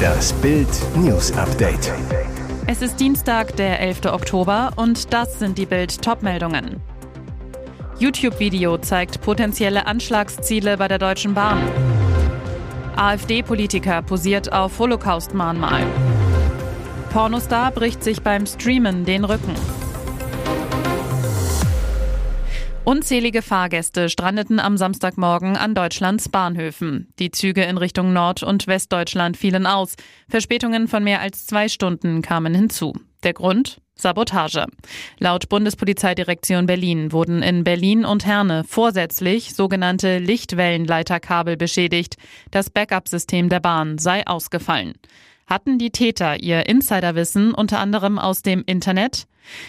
Das Bild News Update. Es ist Dienstag, der 11. Oktober und das sind die Bild Topmeldungen. YouTube-Video zeigt potenzielle Anschlagsziele bei der Deutschen Bahn. AfD-Politiker posiert auf Holocaust-Mahnmal. Pornostar bricht sich beim Streamen den Rücken. Unzählige Fahrgäste strandeten am Samstagmorgen an Deutschlands Bahnhöfen. Die Züge in Richtung Nord- und Westdeutschland fielen aus. Verspätungen von mehr als zwei Stunden kamen hinzu. Der Grund? Sabotage. Laut Bundespolizeidirektion Berlin wurden in Berlin und Herne vorsätzlich sogenannte Lichtwellenleiterkabel beschädigt. Das Backup-System der Bahn sei ausgefallen. Hatten die Täter ihr Insiderwissen unter anderem aus dem Internet?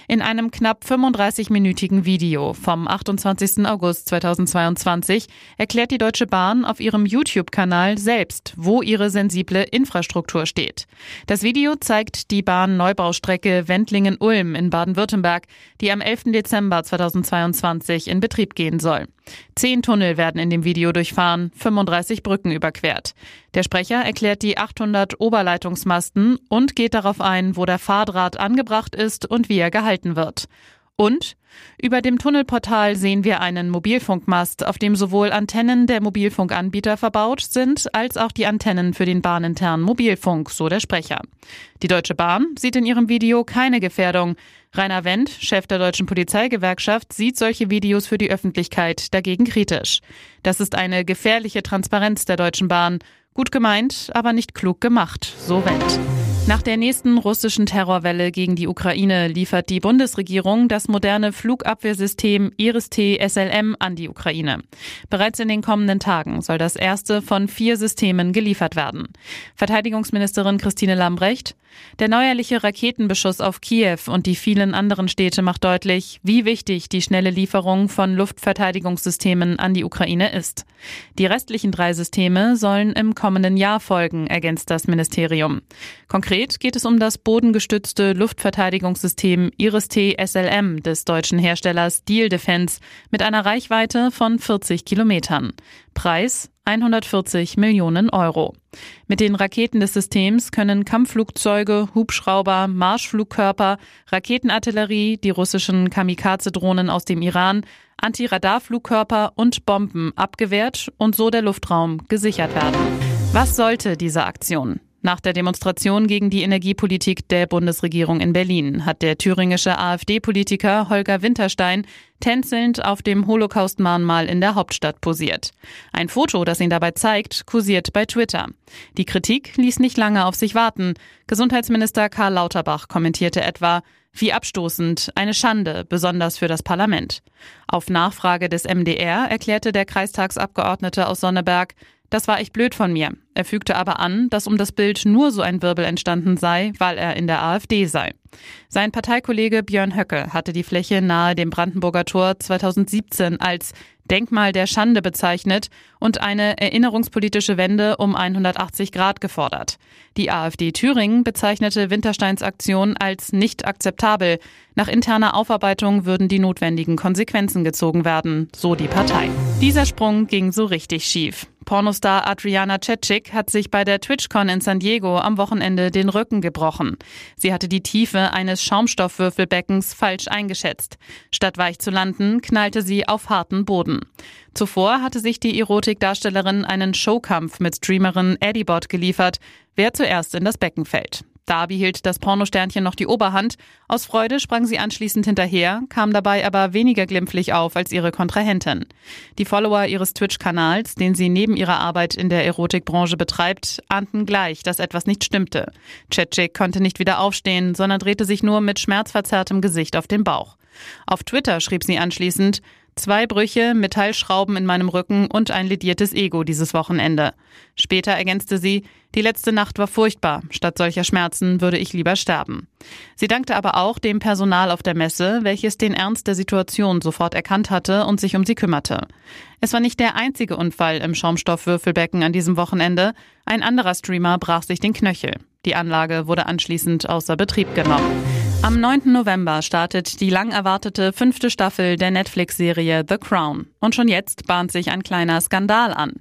In einem knapp 35-minütigen Video vom 28. August 2022 erklärt die Deutsche Bahn auf ihrem YouTube-Kanal selbst, wo ihre sensible Infrastruktur steht. Das Video zeigt die Bahn-Neubaustrecke Wendlingen-Ulm in Baden-Württemberg, die am 11. Dezember 2022 in Betrieb gehen soll. Zehn Tunnel werden in dem Video durchfahren, 35 Brücken überquert. Der Sprecher erklärt die 800 Oberleitungsmasten und geht darauf ein, wo der Fahrdraht angebracht ist und wie er gehalten wird. Und über dem Tunnelportal sehen wir einen Mobilfunkmast, auf dem sowohl Antennen der Mobilfunkanbieter verbaut sind, als auch die Antennen für den bahninternen Mobilfunk, so der Sprecher. Die Deutsche Bahn sieht in ihrem Video keine Gefährdung. Rainer Wendt, Chef der Deutschen Polizeigewerkschaft, sieht solche Videos für die Öffentlichkeit dagegen kritisch. Das ist eine gefährliche Transparenz der Deutschen Bahn. Gut gemeint, aber nicht klug gemacht, so Wendt. Nach der nächsten russischen Terrorwelle gegen die Ukraine liefert die Bundesregierung das moderne Flugabwehrsystem Iris-T SLM an die Ukraine. Bereits in den kommenden Tagen soll das erste von vier Systemen geliefert werden. Verteidigungsministerin Christine Lambrecht, der neuerliche Raketenbeschuss auf Kiew und die vielen anderen Städte macht deutlich, wie wichtig die schnelle Lieferung von Luftverteidigungssystemen an die Ukraine ist. Die restlichen drei Systeme sollen im kommenden Jahr folgen, ergänzt das Ministerium. Konkret geht es um das bodengestützte Luftverteidigungssystem Iris-T SLM des deutschen Herstellers Deal Defense mit einer Reichweite von 40 Kilometern. Preis 140 Millionen Euro. Mit den Raketen des Systems können Kampfflugzeuge, Hubschrauber, Marschflugkörper, Raketenartillerie, die russischen Kamikaze-Drohnen aus dem Iran, Antiradarflugkörper und Bomben abgewehrt und so der Luftraum gesichert werden. Was sollte diese Aktion? Nach der Demonstration gegen die Energiepolitik der Bundesregierung in Berlin hat der thüringische AfD-Politiker Holger Winterstein tänzelnd auf dem Holocaust-Mahnmal in der Hauptstadt posiert. Ein Foto, das ihn dabei zeigt, kursiert bei Twitter. Die Kritik ließ nicht lange auf sich warten. Gesundheitsminister Karl Lauterbach kommentierte etwa, wie abstoßend, eine Schande, besonders für das Parlament. Auf Nachfrage des MDR erklärte der Kreistagsabgeordnete aus Sonneberg, das war echt blöd von mir. Er fügte aber an, dass um das Bild nur so ein Wirbel entstanden sei, weil er in der AfD sei. Sein Parteikollege Björn Höcke hatte die Fläche nahe dem Brandenburger Tor 2017 als Denkmal der Schande bezeichnet und eine erinnerungspolitische Wende um 180 Grad gefordert. Die AfD Thüringen bezeichnete Wintersteins Aktion als nicht akzeptabel. Nach interner Aufarbeitung würden die notwendigen Konsequenzen gezogen werden, so die Partei. Dieser Sprung ging so richtig schief. Pornostar Adriana Cetschik hat sich bei der TwitchCon in San Diego am Wochenende den Rücken gebrochen. Sie hatte die Tiefe eines Schaumstoffwürfelbeckens falsch eingeschätzt. Statt weich zu landen, knallte sie auf harten Boden. Zuvor hatte sich die Erotikdarstellerin einen Showkampf mit Streamerin Eddybot geliefert, wer zuerst in das Becken fällt. Da behielt das Pornosternchen noch die Oberhand. Aus Freude sprang sie anschließend hinterher, kam dabei aber weniger glimpflich auf als ihre Kontrahentin. Die Follower ihres Twitch-Kanals, den sie neben ihrer Arbeit in der Erotikbranche betreibt, ahnten gleich, dass etwas nicht stimmte. Cetchik konnte nicht wieder aufstehen, sondern drehte sich nur mit schmerzverzerrtem Gesicht auf den Bauch. Auf Twitter schrieb sie anschließend, Zwei Brüche, Metallschrauben in meinem Rücken und ein lediertes Ego dieses Wochenende. Später ergänzte sie, die letzte Nacht war furchtbar. Statt solcher Schmerzen würde ich lieber sterben. Sie dankte aber auch dem Personal auf der Messe, welches den Ernst der Situation sofort erkannt hatte und sich um sie kümmerte. Es war nicht der einzige Unfall im Schaumstoffwürfelbecken an diesem Wochenende. Ein anderer Streamer brach sich den Knöchel. Die Anlage wurde anschließend außer Betrieb genommen. Am 9. November startet die lang erwartete fünfte Staffel der Netflix-Serie The Crown. Und schon jetzt bahnt sich ein kleiner Skandal an.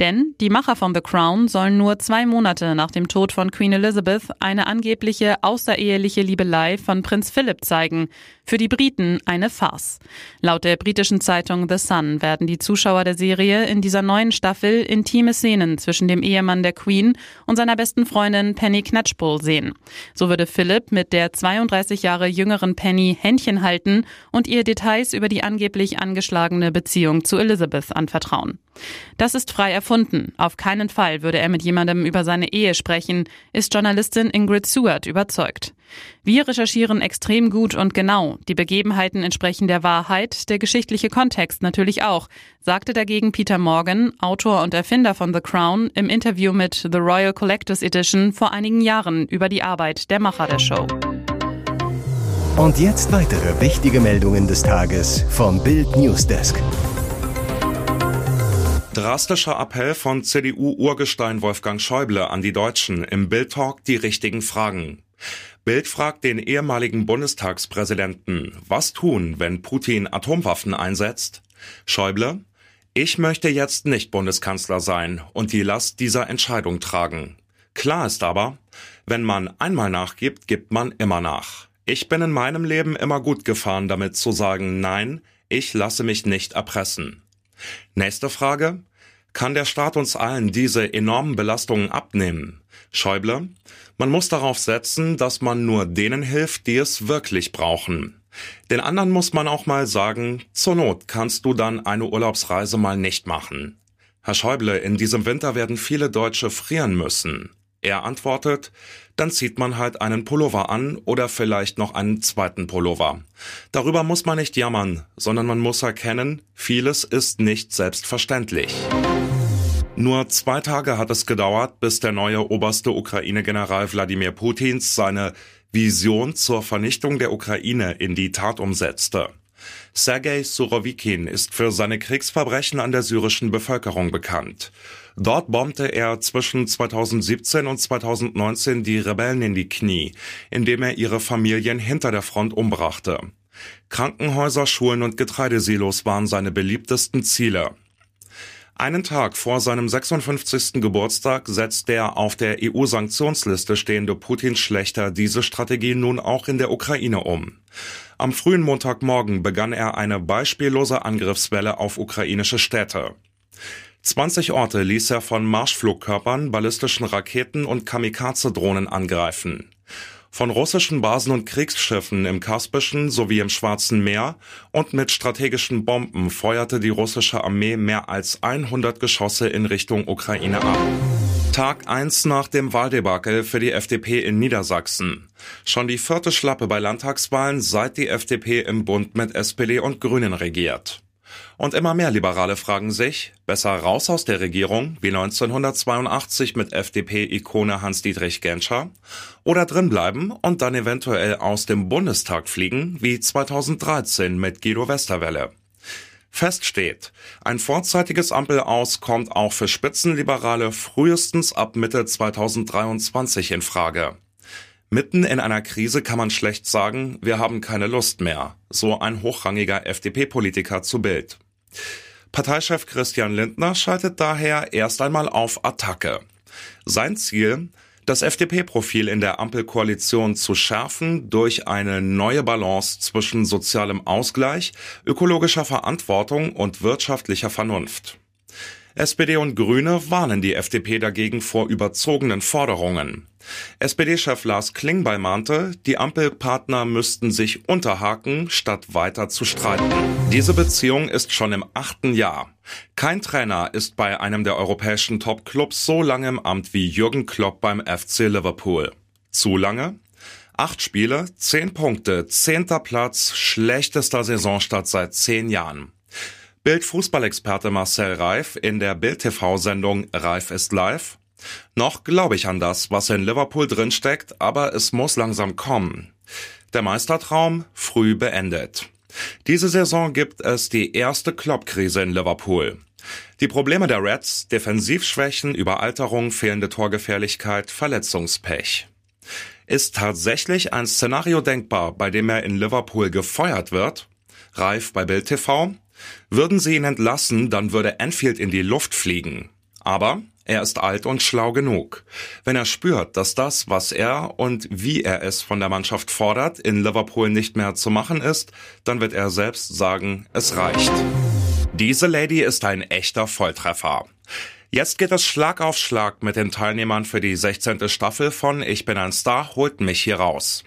Denn die Macher von The Crown sollen nur zwei Monate nach dem Tod von Queen Elizabeth eine angebliche außereheliche Liebelei von Prinz Philip zeigen. Für die Briten eine Farce. Laut der britischen Zeitung The Sun werden die Zuschauer der Serie in dieser neuen Staffel intime Szenen zwischen dem Ehemann der Queen und seiner besten Freundin Penny Knatchbull sehen. So würde Philip mit der 32 Jahre jüngeren Penny Händchen halten und ihr Details über die angeblich angeschlagene Beziehung zu Elizabeth anvertrauen. Das ist frei erfunden. Auf keinen Fall würde er mit jemandem über seine Ehe sprechen, ist Journalistin Ingrid Seward überzeugt. Wir recherchieren extrem gut und genau. Die Begebenheiten entsprechen der Wahrheit, der geschichtliche Kontext natürlich auch, sagte dagegen Peter Morgan, Autor und Erfinder von The Crown, im Interview mit The Royal Collectors Edition vor einigen Jahren über die Arbeit der Macher der Show. Und jetzt weitere wichtige Meldungen des Tages vom Bild Newsdesk. Drastischer Appell von CDU-Urgestein Wolfgang Schäuble an die Deutschen im Bild-Talk die richtigen Fragen. Bild fragt den ehemaligen Bundestagspräsidenten, was tun, wenn Putin Atomwaffen einsetzt? Schäuble, ich möchte jetzt nicht Bundeskanzler sein und die Last dieser Entscheidung tragen. Klar ist aber, wenn man einmal nachgibt, gibt man immer nach. Ich bin in meinem Leben immer gut gefahren, damit zu sagen, nein, ich lasse mich nicht erpressen. Nächste Frage. Kann der Staat uns allen diese enormen Belastungen abnehmen? Schäuble, man muss darauf setzen, dass man nur denen hilft, die es wirklich brauchen. Den anderen muss man auch mal sagen, zur Not kannst du dann eine Urlaubsreise mal nicht machen. Herr Schäuble, in diesem Winter werden viele Deutsche frieren müssen. Er antwortet, dann zieht man halt einen Pullover an oder vielleicht noch einen zweiten Pullover. Darüber muss man nicht jammern, sondern man muss erkennen, vieles ist nicht selbstverständlich. Nur zwei Tage hat es gedauert, bis der neue oberste Ukraine-General Wladimir Putins seine Vision zur Vernichtung der Ukraine in die Tat umsetzte. Sergei Surovikin ist für seine Kriegsverbrechen an der syrischen Bevölkerung bekannt. Dort bombte er zwischen 2017 und 2019 die Rebellen in die Knie, indem er ihre Familien hinter der Front umbrachte. Krankenhäuser, Schulen und Getreidesilos waren seine beliebtesten Ziele. Einen Tag vor seinem 56. Geburtstag setzt der auf der EU-Sanktionsliste stehende Putin-Schlechter diese Strategie nun auch in der Ukraine um. Am frühen Montagmorgen begann er eine beispiellose Angriffswelle auf ukrainische Städte. 20 Orte ließ er von Marschflugkörpern, ballistischen Raketen und Kamikaze-Drohnen angreifen. Von russischen Basen und Kriegsschiffen im Kaspischen sowie im Schwarzen Meer und mit strategischen Bomben feuerte die russische Armee mehr als 100 Geschosse in Richtung Ukraine ab. Tag 1 nach dem Wahldebakel für die FDP in Niedersachsen. Schon die vierte Schlappe bei Landtagswahlen, seit die FDP im Bund mit SPD und Grünen regiert. Und immer mehr Liberale fragen sich, besser raus aus der Regierung, wie 1982 mit FDP-Ikone Hans-Dietrich Genscher, oder drinbleiben und dann eventuell aus dem Bundestag fliegen, wie 2013 mit Guido Westerwelle. Fest steht, ein vorzeitiges Ampelaus kommt auch für Spitzenliberale frühestens ab Mitte 2023 in Frage. Mitten in einer Krise kann man schlecht sagen, wir haben keine Lust mehr, so ein hochrangiger FDP-Politiker zu Bild. Parteichef Christian Lindner schaltet daher erst einmal auf Attacke. Sein Ziel, das FDP-Profil in der Ampelkoalition zu schärfen durch eine neue Balance zwischen sozialem Ausgleich, ökologischer Verantwortung und wirtschaftlicher Vernunft. SPD und Grüne warnen die FDP dagegen vor überzogenen Forderungen. SPD-Chef Lars Klingbeil mahnte, die Ampelpartner müssten sich unterhaken, statt weiter zu streiten. Diese Beziehung ist schon im achten Jahr. Kein Trainer ist bei einem der europäischen Top-Clubs so lange im Amt wie Jürgen Klopp beim FC Liverpool. Zu lange? Acht Spiele, zehn Punkte, zehnter Platz, schlechtester Saisonstart seit zehn Jahren. Bild-Fußballexperte Marcel Reif in der Bild-TV-Sendung Reif ist live. Noch glaube ich an das, was in Liverpool drinsteckt, aber es muss langsam kommen. Der Meistertraum früh beendet. Diese Saison gibt es die erste Klopp-Krise in Liverpool. Die Probleme der Reds, Defensivschwächen, Überalterung, fehlende Torgefährlichkeit, Verletzungspech. Ist tatsächlich ein Szenario denkbar, bei dem er in Liverpool gefeuert wird? Reif bei Bild TV. Würden sie ihn entlassen, dann würde Enfield in die Luft fliegen. Aber er ist alt und schlau genug. Wenn er spürt, dass das, was er und wie er es von der Mannschaft fordert, in Liverpool nicht mehr zu machen ist, dann wird er selbst sagen, es reicht. Diese Lady ist ein echter Volltreffer. Jetzt geht es Schlag auf Schlag mit den Teilnehmern für die 16. Staffel von Ich bin ein Star, holt mich hier raus.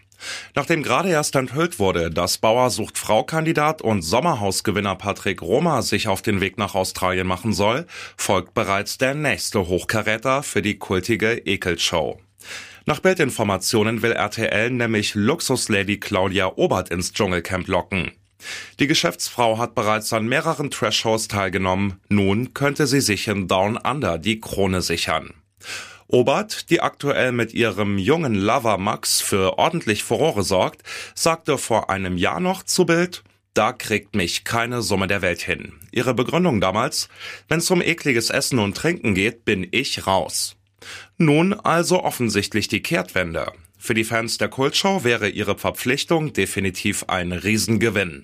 Nachdem gerade erst enthüllt wurde, dass Bauer sucht Frau-Kandidat und Sommerhausgewinner Patrick Roma sich auf den Weg nach Australien machen soll, folgt bereits der nächste Hochkaräter für die kultige Ekelshow. Nach Bildinformationen will RTL nämlich Luxuslady Claudia Obert ins Dschungelcamp locken. Die Geschäftsfrau hat bereits an mehreren Trash-Shows teilgenommen. Nun könnte sie sich in Down Under die Krone sichern. Obert, die aktuell mit ihrem jungen Lover Max für ordentlich Furore sorgt, sagte vor einem Jahr noch zu Bild, da kriegt mich keine Summe der Welt hin. Ihre Begründung damals, wenn's um ekliges Essen und Trinken geht, bin ich raus. Nun also offensichtlich die Kehrtwende. Für die Fans der Kultshow wäre ihre Verpflichtung definitiv ein Riesengewinn.